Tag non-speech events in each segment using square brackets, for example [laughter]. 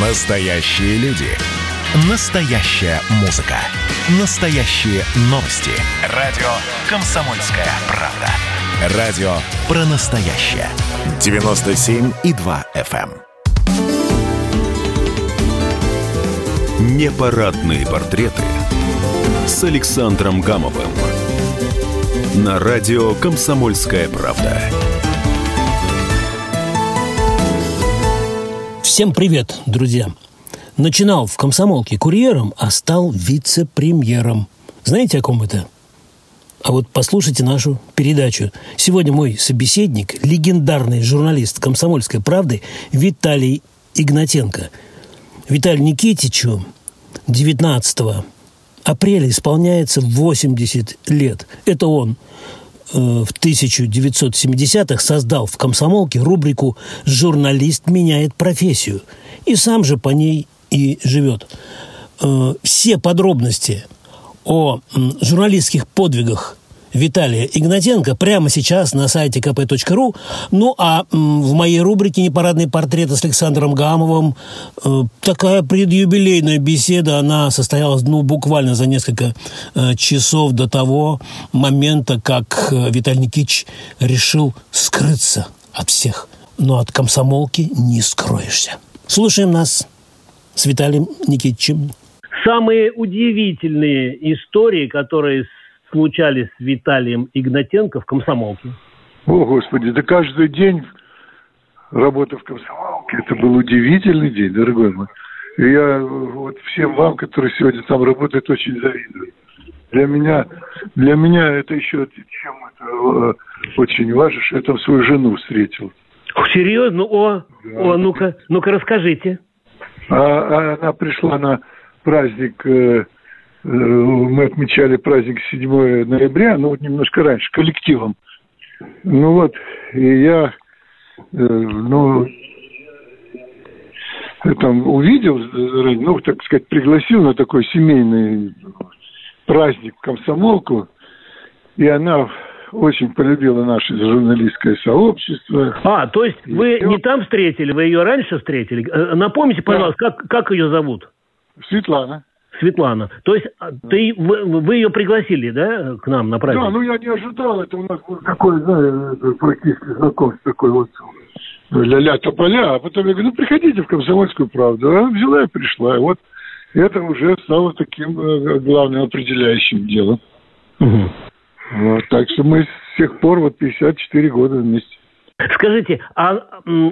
Настоящие люди. Настоящая музыка. Настоящие новости. Радио «Комсомольская правда». Радио про настоящее. 97,2 FM. эм. Непарадные портреты с Александром Гамовым. На радио «Комсомольская правда». Всем привет, друзья! Начинал в комсомолке курьером, а стал вице-премьером. Знаете, о ком это? А вот послушайте нашу передачу. Сегодня мой собеседник, легендарный журналист «Комсомольской правды» Виталий Игнатенко. Виталию Никитичу 19 апреля исполняется 80 лет. Это он в 1970-х создал в «Комсомолке» рубрику «Журналист меняет профессию». И сам же по ней и живет. Э, Все подробности о журналистских подвигах Виталия Игнатенко прямо сейчас на сайте kp.ru. Ну, а в моей рубрике «Непарадные портреты» с Александром Гамовым э, такая предюбилейная беседа, она состоялась, ну, буквально за несколько э, часов до того момента, как э, Виталий Никитич решил скрыться от всех. Но от комсомолки не скроешься. Слушаем нас с Виталием Никитичем. Самые удивительные истории, которые случались с Виталием Игнатенко в комсомолке. О, Господи, да каждый день работа в комсомолке, это был удивительный день, дорогой мой. И я вот всем вам, которые сегодня там работают, очень завидую. Для меня, для меня это еще чем это э, очень важно, что я там свою жену встретил. Серьезно? О, Да. о, ну-ка, ну-ка расскажите. А, а она пришла на праздник, э, э, мы отмечали праздник 7 ноября, ну вот немножко раньше, коллективом. Ну вот, и я, э, ну, э, там увидел, э, ну, так сказать, пригласил на такой семейный праздник комсомолку, и она очень полюбила наше журналистское сообщество. А, то есть И вы всё. не там встретили, вы ее раньше встретили? Э, Напомните, пожалуйста, как, как ее зовут? Светлана. Светлана. То есть а, ты, вы, вы ее пригласили, да, к нам на праздник? Да, ну я не ожидал, это у нас был такой, знаешь, практически знакомство такой вот ля-ля тополя, а потом я говорю, ну приходите в комсомольскую правду. Она взяла и пришла, и вот это уже стало таким э, главным определяющим делом. Мгм. Вот, так что мы с тех пор вот 54 года вместе. Скажите, а,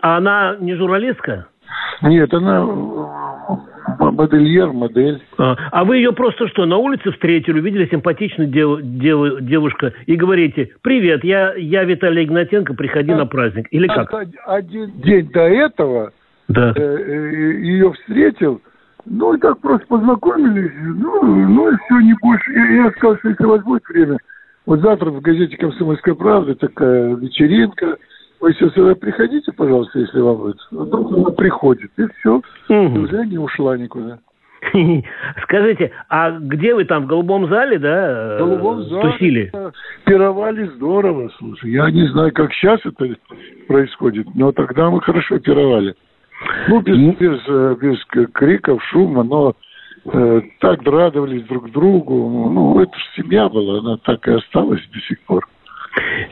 а она не журналистка? Нет, она модельер, модель. А, а вы ее просто что, на улице встретили, увидели симпатичную дев- дев- девушку и говорите, привет, я, я Виталий Игнатенко, приходи на праздник. Или как? Од- Один день до этого Да. ее встретил, ну и так просто познакомились, ну, ну и все, не больше. Я, я сказал, что если у вас будет время, вот завтра в газете «Комсомольская правда» такая вечеринка, вы все сюда приходите, пожалуйста, если вам будет. Вдруг она приходит, и все. Уже не ушла никуда. [laughs] Скажите, а где вы там, в голубом зале, да, В голубом э, зале тусили? Пировали здорово, слушай. Я не знаю, как сейчас это происходит, но тогда мы хорошо пировали. Ну, без, без, э, без криков, шума, но э, так радовались друг другу. Ну, это же семья была, она так и осталась до сих пор.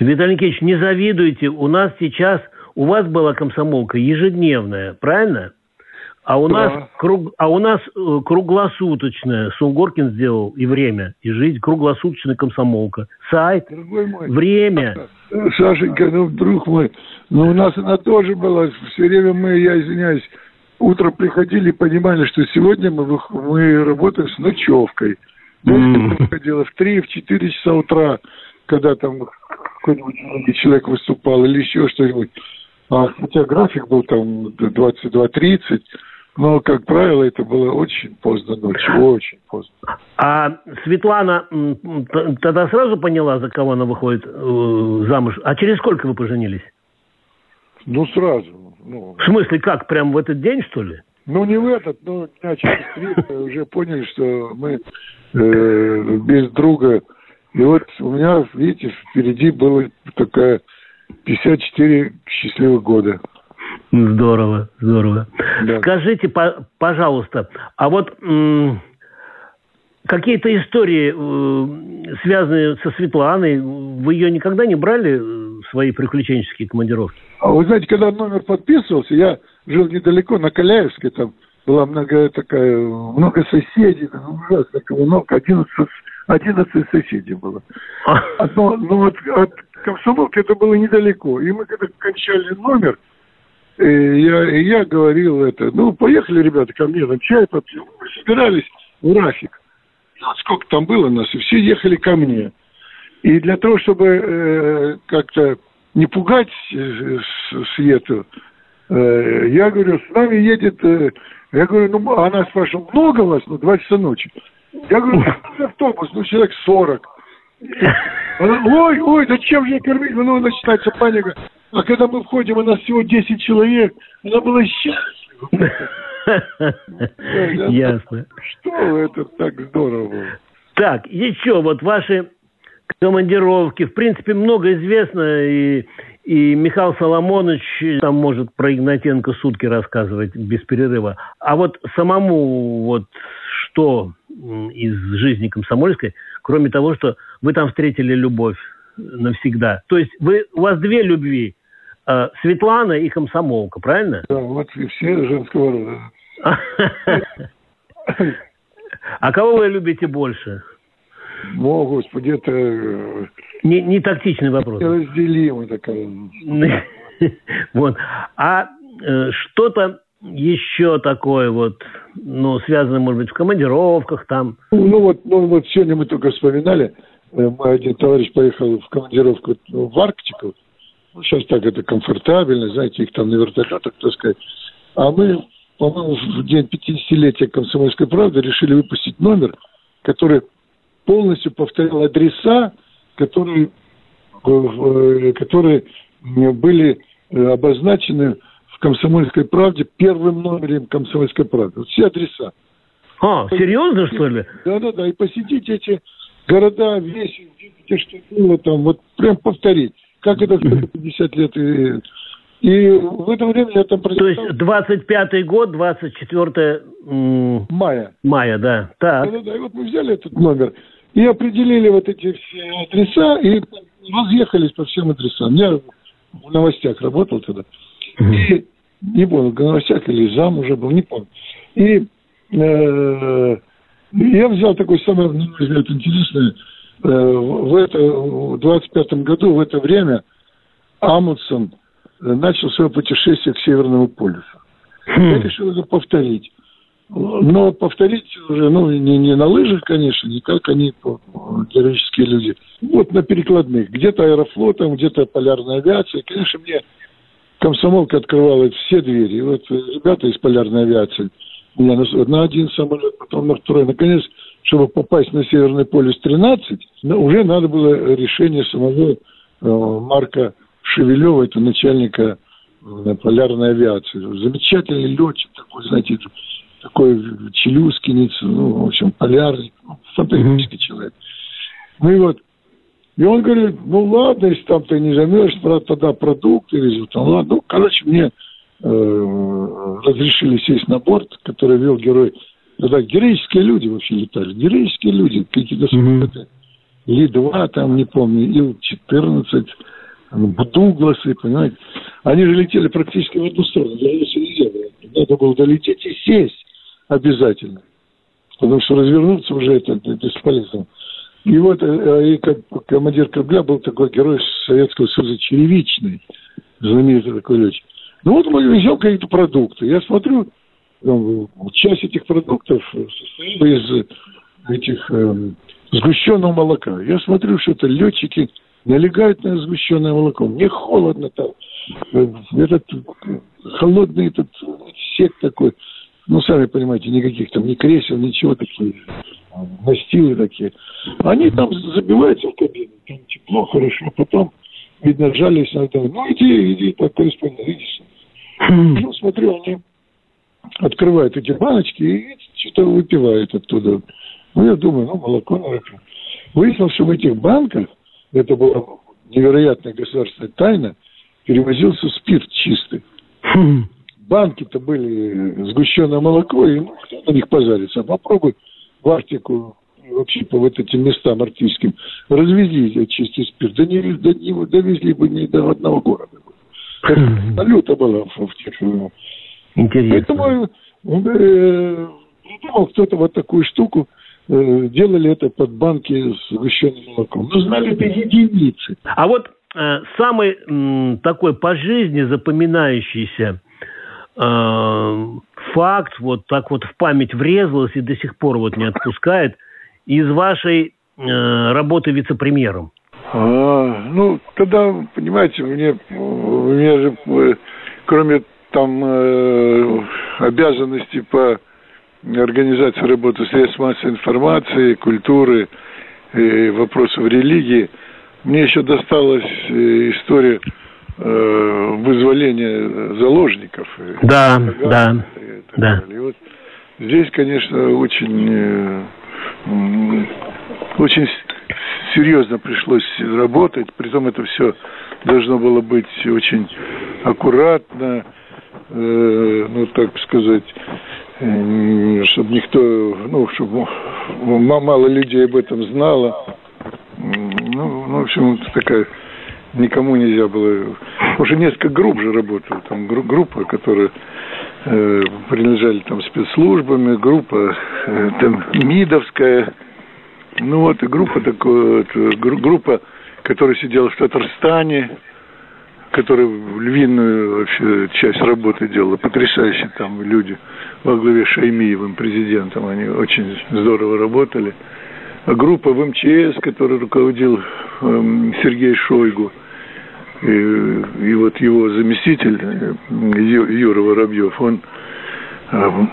Виталий Никитич, не завидуйте, у нас сейчас, у вас была комсомолка ежедневная, правильно? А у Да. нас, круг, а у нас э, круглосуточная, Сунгоркин сделал и время, и жизнь, круглосуточная комсомолка. Сайт, Дорогой мой. время. [laughs] Сашенька, ну, друг мой, ну, у нас она тоже была. Все время мы, я извиняюсь, утром приходили и понимали, что сегодня мы, мы работаем с ночевкой. М. Ночью приходила в 3, в 4 часа утра, когда там какой-нибудь человек выступал или еще что-нибудь. А, хотя график был там 22.30, но, как правило, это было очень поздно ночью, очень поздно. А Светлана тогда сразу поняла, за кого она выходит э, замуж. А через сколько вы поженились? Ну, сразу. Ну, В смысле, как, прям в этот день, что ли? Ну, не в этот, но дня через три уже поняли, что мы э, без друга. И вот у меня, видите, впереди было такая 54 счастливых года. Здорово, здорово. Да. Скажите, по, пожалуйста, а вот какие-то истории, э, связанные со Светланой, вы ее никогда не брали в свои приключенческие командировки? А вы знаете, когда номер подписывался, я жил недалеко, на Каляевске, там была много такая, много соседей, ужасно, много, 11, 11 соседей было. Одно, но вот от комсомолки это было недалеко. И мы когда кончали номер, и я, и я говорил это, ну, поехали, ребята, ко мне, там чай попьем. Мы собирались в Рафик. Вот сколько там было нас, и все ехали ко мне. И для того, чтобы э, как-то не пугать э, Свету, э, я говорю, с нами едет, э, я говорю, ну, она спрашивает, много вас? Ну, два часа ночи. Я говорю, ну, автобус, ну, человек сорок. Она, ой, ой, да чем же кормить? Ну, начинается паника. А когда мы входим, у нас всего 10 человек, она была счастлива. [laughs] Ясно. Что это так здорово. Так, еще вот ваши командировки. В принципе, много известно, и, и Михаил Соломонович там может про Игнатенко сутки рассказывать без перерыва. А вот самому вот что из жизни комсомольской, кроме того, что вы там встретили любовь навсегда. То есть вы, у вас две любви. Э, Светлана и комсомолка, правильно? Да, вот и все женского рода. [laughs] А кого вы любите больше? О, Господи, это... Э, не, не тактичный вопрос. Неразделимый такая. [laughs] Вот. А э, что-то еще такое вот, ну, связанное, может быть, в командировках там? Ну, вот, ну, вот сегодня мы только вспоминали, э, мой один товарищ поехал в командировку в Арктику. Ну, сейчас так это комфортабельно, знаете, их там на вертолетах, так сказать. А мы, по-моему, в день 50-летия «Комсомольской правды» решили выпустить номер, который полностью повторял адреса, которые, э, которые были э, обозначены в «Комсомольской правде» первым номером «Комсомольской правды». Все адреса. А, серьезно, что ли? Да-да-да, и посетить эти города, весь, где что было там, вот прям повторить. Как это 50 лет и и в это время я там прочитал... То есть 25-й год, 24 мая. Мая, да. Так. Да, да, да. И вот мы взяли этот номер и определили вот эти все адреса и разъехались по всем адресам. Я в новостях работал тогда. И [laughs] не помню, новостях или зам уже был, не помню. И э, я взял такой самый, мой взгляд, интересный, э, в, это, в 25-м году, в это время Амундсен начал свое путешествие к Северному полюсу. Хм. Я решил это повторить. Но повторить уже, ну, не, не на лыжах, конечно, не как они, героические люди. Вот на перекладных. Где-то аэрофлотом, где-то полярная авиация. Конечно, мне комсомолка открывала все двери. И вот ребята из полярной авиации меня на, один самолет, потом на второй. Наконец, чтобы попасть на Северный полюс 13, ну, уже надо было решение самого э, Марка Шевелева, это начальника э, полярной авиации. Замечательный летчик такой, знаете, такой челюскинец, ну, в общем, полярник, ну, фантастический mm-hmm. человек. Ну и вот, и он говорит, ну ладно, если там ты не замерз, брат, тогда продукты везут. Ну ладно, ну, короче, мне э, разрешили сесть на борт, который вел герой. Тогда героические люди вообще летали, героические люди, какие-то mm-hmm. Ли-2, там, не помню, Ил-14, Дугласы, понимаете. Они же летели практически в одну сторону, вернуться нельзя было. Надо было долететь и сесть обязательно. Потому что развернуться уже это, это бесполезно. И вот э, и командир корабля был такой герой Советского Союза Черевичный, знаменитый такой летчик. Ну вот мы везем какие-то продукты. Я смотрю, ну, часть этих продуктов состоит из этих э, сгущенного молока. Я смотрю, что это летчики налегают на сгущенное молоко. Мне холодно там. Э, этот холодный этот сек такой ну, сами понимаете, никаких там ни кресел, ничего такие, настилы такие. Они там забиваются в кабину, там тепло, хорошо, потом, видно, жались иногда. Ну, иди, иди, так, корреспондент, видишь. [clears throat] Ну, смотрю, они открывают эти баночки и что-то выпивают оттуда. Ну, я думаю, ну, молоко, наверное. Выяснилось, что в этих банках, это была невероятная государственная тайна, перевозился спирт чистый. Банки-то были сгущенное молоко, и ну, кто на них позарится. Попробуй в Арктику вообще по вот этим местам арктическим развезли чистый спирт. Да не, да не довезли бы ни до одного города. [clears throat] Валюта была в, в тех Интересно. Поэтому э, придумал кто-то вот такую штуку, э, делали это под банки с сгущенным молоком. Но знали это единицы. А вот э, самый м, такой по жизни запоминающийся э, факт, вот так вот в память врезалось и до сих пор вот не отпускает, из вашей э, работы вице-премьером? А, ну, тогда, понимаете, мне, меня же, э, кроме там э, обязанностей по организации работы средств массовой информации, культуры, и вопросов религии, мне еще досталась э, история э, вызволения заложников. Да, да, да. И вот здесь, конечно, очень, э, очень серьезно пришлось работать, притом это все должно было быть очень аккуратно, э, ну, так сказать, чтобы никто, ну, чтобы мало людей об этом знало. Ну, ну в общем, такая никому нельзя было. Уже несколько групп же работало. Там группа, которая э, принадлежали там спецслужбами, группа э, там МИДовская, ну вот и группа такая, группа, которая сидела в Татарстане, которая львиную вообще часть работы делала, потрясающие там люди во главе Шаймиевым президентом, они очень здорово работали. А группа в МЧС, которой руководил э, Сергей Шойгу, и, и вот его заместитель э, Юра Воробьев, он а,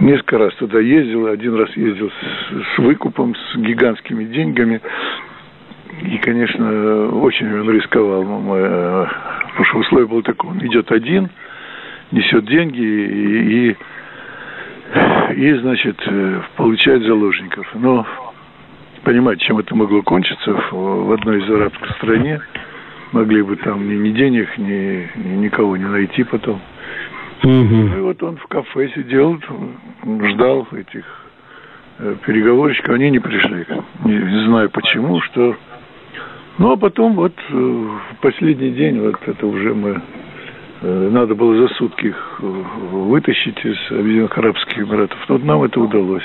несколько раз туда ездил, один раз ездил с, с выкупом, с гигантскими деньгами. И, конечно, очень он рисковал. Э, потому что условие было такое, он идет один, несет деньги и, и, и значит, э, получает заложников. Но понимаете, чем это могло кончиться в, в одной из арабских стране, могли бы там ни, ни денег, ни, ни никого не найти потом. Угу. И вот он в кафе сидел, ждал этих э, переговорщиков, они не пришли. Не, не знаю почему, что... Ну, а потом вот э, в последний день, вот это уже мы... Э, надо было за сутки их вытащить из Объединенных Арабских Эмиратов. Вот нам это удалось.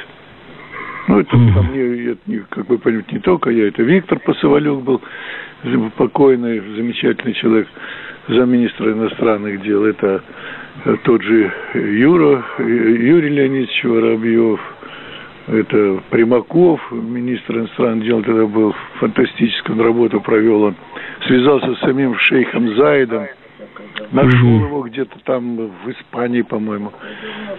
Ну, это mm там не, это как бы понять, не только я, это Виктор Посовалюк был, покойный, замечательный человек, замминистра иностранных дел, это тот же Юра, Юрий Леонидович Воробьев, это Примаков, министр иностранных дел тогда был, фантастическую работу провел он. Связался с самим шейхом Заидом, нашел его где-то там в Испании, по-моему.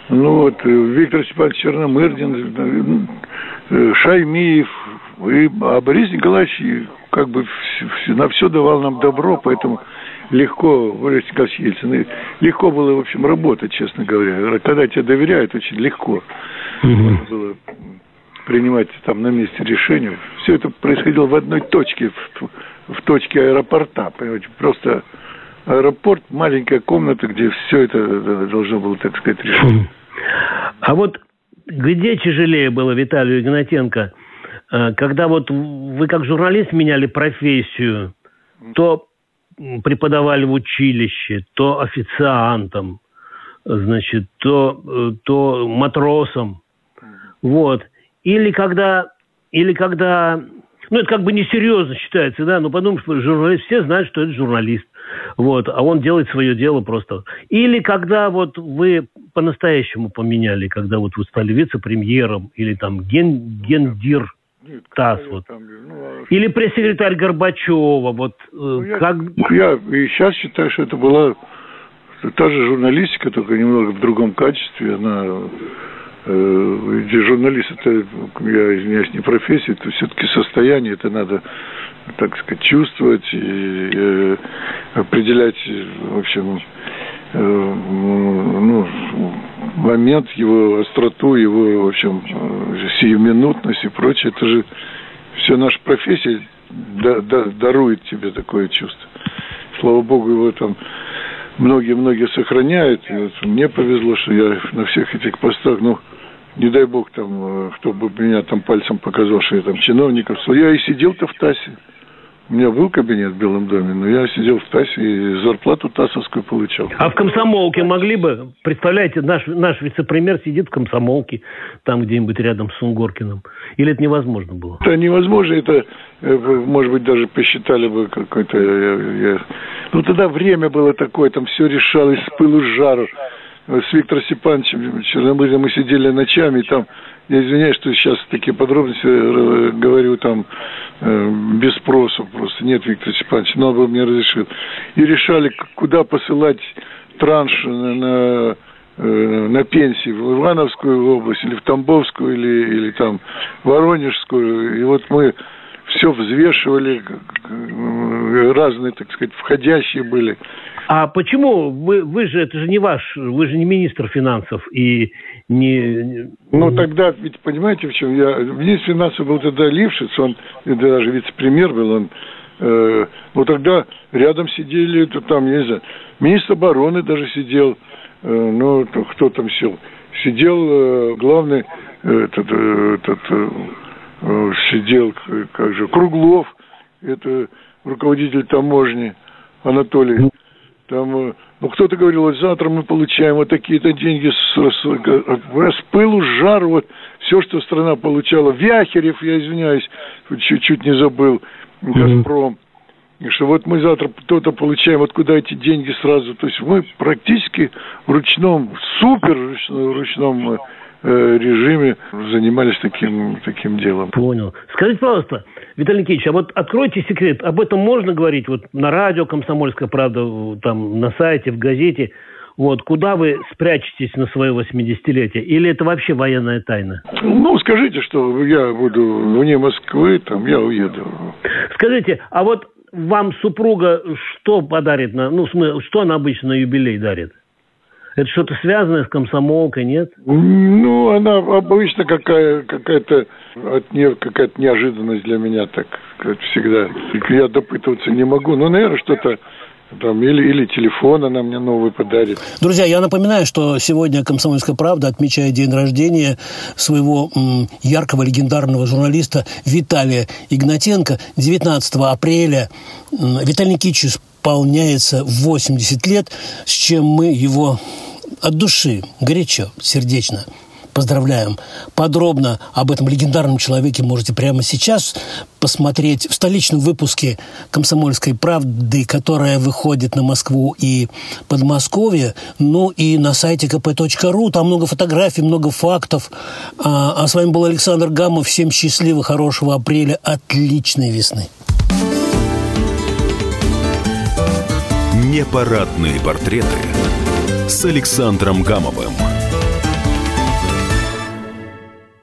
Ну вот, Виктор Степанович Черномырдин, Шаймиев, и, а Борис Николаевич как бы на все давал нам добро, поэтому легко, Борис Николаевич Ельцин, легко было, в общем, работать, честно говоря. Когда тебе доверяют, очень легко угу. было принимать там на месте решения. Все это происходило в одной точке, в, в точке аэропорта, понимаете, просто аэропорт, маленькая комната, где все это должно было, так сказать, решить. А вот где тяжелее было Виталию Игнатенко, э, когда вот вы как журналист меняли профессию, то преподавали в училище, то официантом, значит, то, э, то матросом. Вот. Или когда, или когда, ну, это как бы несерьезно считается, да, но подумаешь, что журналист, все знают, что это журналист. Вот, а он делает свое дело просто. Или когда вот вы по-настоящему поменяли, когда вот вы стали вице-премьером или там ген, гендир нет, ТАСС. Вот. Там, ну, а Или пресс-секретарь Горбачева. Вот, э, ну, я, как... я и сейчас считаю, что это была та же журналистика, только немного в другом качестве. Она э, журналист это, я извиняюсь, не профессия, это все-таки состояние, это надо, так сказать, чувствовать и э, определять, в общем, э, ну, момент, его остроту, его, в общем, сиюминутность и прочее. Это же все наша профессия да, да, дарует тебе такое чувство. Слава богу, его там многие-многие сохраняют. И вот мне повезло, что я на всех этих постах, ну, не дай бог там, э, кто бы меня там пальцем показал, что я там чиновников. Я и сидел-то в ТАССе. У меня был кабинет в Белом доме, но я сидел в ТАССе и зарплату ТАССовскую получал. А в комсомолке могли бы? Представляете, наш, наш вице-премьер сидит в комсомолке, там где-нибудь рядом с Сунгоркиным. Или это невозможно было? Это невозможно, это, э, может быть, даже посчитали бы какой-то... Я, я... Ну, тогда время было такое, там все решалось с пылу с жару с Виктором Степановичем Чернобылем мы сидели ночами, там, я извиняюсь, что сейчас такие подробности э, говорю там э, без спроса просто. Нет, Виктор Степанович, но бы мне разрешил. И решали, куда посылать транш на, на э, на пенсии в Ивановскую область или в Тамбовскую или, или там Воронежскую. И вот мы все взвешивали, разные, так сказать, входящие были. А почему? Вы, вы же это же не ваш, вы же не министр финансов и не. Ну тогда ведь понимаете в чем я? Министр финансов был тогда Лившиц, он даже вице-премьер был, он э, ну тогда рядом сидели, то там я не знаю, министр обороны даже сидел, э, ну кто там сел, сидел э, главный э, этот, э, этот э, сидел как же Круглов, это руководитель таможни Анатолий там, э, ну, кто-то говорил, вот завтра мы получаем вот такие-то деньги с, с, с пылу, жар, вот все, что страна получала. Вяхерев, я извиняюсь, чуть-чуть не забыл, Газпром. Что вот мы завтра кто-то получаем, откуда эти деньги сразу. То есть мы практически в ручном, супер ручном, ручном Э, режиме занимались таким, таким делом. Понял. Скажите, пожалуйста, Виталий Никитич, а вот откройте секрет, об этом можно говорить вот на радио «Комсомольская правда», там на сайте, в газете, вот, куда вы спрячетесь на свое 80-летие? Или это вообще военная тайна? Ну, скажите, что я буду вне Москвы, там я уеду. Скажите, а вот вам супруга что подарит? На, ну, что она обычно на юбилей дарит? Это что-то связанное с комсомолкой, нет? Ну, она обычно какая, какая-то от нее какая-то неожиданность для меня, так как всегда. Я допытываться не могу. Ну, наверное, что-то там, или, или телефон она мне новый подарит. Друзья, я напоминаю, что сегодня «Комсомольская правда» отмечает день рождения своего м, яркого легендарного журналиста Виталия Игнатенко. 19 апреля м, Виталий Никитич исполняется 80 лет, с чем мы его от души, горячо, сердечно поздравляем. Подробно об этом легендарном человеке можете прямо сейчас посмотреть в столичном выпуске «Комсомольской правды», которая выходит на Москву и Подмосковье, ну и на сайте kp.ru. Там много фотографий, много фактов. А, а с вами был Александр Гамов. Всем счастливо, хорошего апреля, отличной весны. Непарадные портреты с Александром Гамовым.